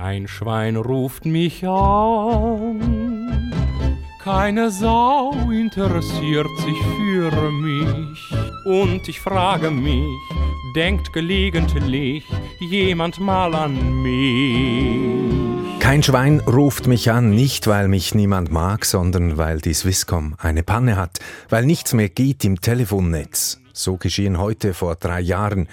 Kein Schwein ruft mich an, keine Sau interessiert sich für mich. Und ich frage mich, denkt gelegentlich jemand mal an mich? Kein Schwein ruft mich an, nicht weil mich niemand mag, sondern weil die Swisscom eine Panne hat, weil nichts mehr geht im Telefonnetz. So geschehen heute vor drei Jahren.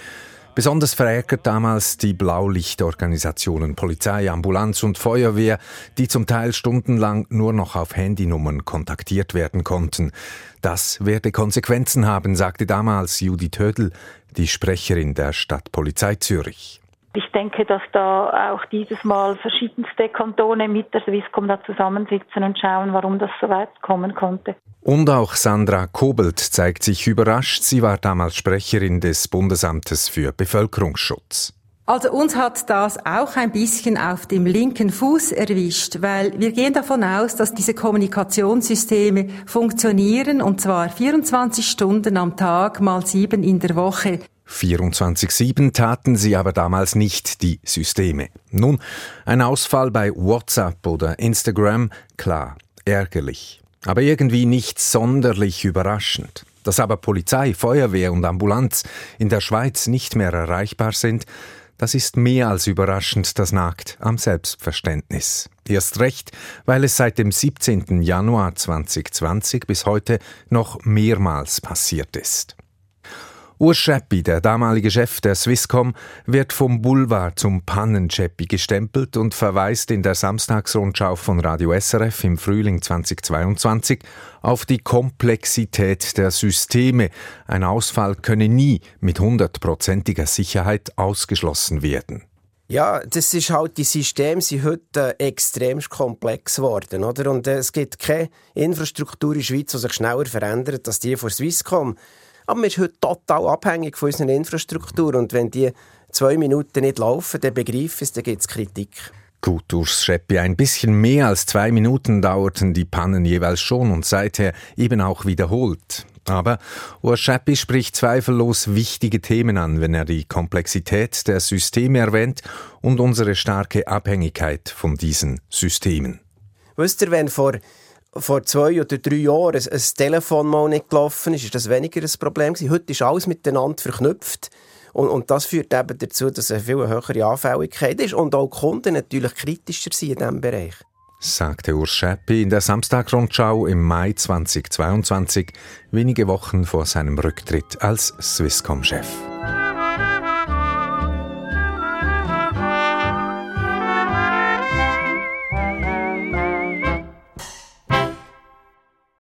Besonders verärgert damals die Blaulichtorganisationen Polizei, Ambulanz und Feuerwehr, die zum Teil stundenlang nur noch auf Handynummern kontaktiert werden konnten. Das werde Konsequenzen haben, sagte damals Judith Hödel, die Sprecherin der Stadtpolizei Zürich. Ich denke, dass da auch dieses Mal verschiedenste Kantone mit der Swisscom da zusammensitzen und schauen, warum das so weit kommen konnte. Und auch Sandra Kobelt zeigt sich überrascht. Sie war damals Sprecherin des Bundesamtes für Bevölkerungsschutz. Also uns hat das auch ein bisschen auf dem linken Fuß erwischt, weil wir gehen davon aus, dass diese Kommunikationssysteme funktionieren und zwar 24 Stunden am Tag mal sieben in der Woche. 24-7 taten sie aber damals nicht, die Systeme. Nun, ein Ausfall bei WhatsApp oder Instagram, klar, ärgerlich. Aber irgendwie nicht sonderlich überraschend. Dass aber Polizei, Feuerwehr und Ambulanz in der Schweiz nicht mehr erreichbar sind, das ist mehr als überraschend, das nagt am Selbstverständnis. Erst recht, weil es seit dem 17. Januar 2020 bis heute noch mehrmals passiert ist. Urs Scheppi, der damalige Chef der Swisscom, wird vom Boulevard zum Pannenscheppi gestempelt und verweist in der Samstagsrundschau von Radio SRF im Frühling 2022 auf die Komplexität der Systeme. Ein Ausfall könne nie mit hundertprozentiger Sicherheit ausgeschlossen werden. Ja, das ist halt, die Systeme sind heute äh, extrem komplex geworden, oder? Und äh, es gibt keine Infrastruktur in der Schweiz, die sich schneller verändert als die von Swisscom. Aber man ist heute total abhängig von unserer Infrastruktur. Und wenn die zwei Minuten nicht laufen, dann begreife ich dann gibt es Kritik. Gut, durchs Scheppi ein bisschen mehr als zwei Minuten dauerten die Pannen jeweils schon und seither eben auch wiederholt. Aber Urs Scheppi spricht zweifellos wichtige Themen an, wenn er die Komplexität der Systeme erwähnt und unsere starke Abhängigkeit von diesen Systemen. Wisst ihr, wenn vor vor zwei oder drei Jahren ein, ein Telefon mal nicht gelaufen ist, ist das weniger ein Problem gewesen. Heute ist alles miteinander verknüpft. Und, und das führt eben dazu, dass eine viel höhere Anfälligkeit ist und auch die Kunden natürlich kritischer sind in diesem Bereich. Sagte Urs Schäppi in der Samstagrundschau im Mai 2022, wenige Wochen vor seinem Rücktritt als Swisscom-Chef.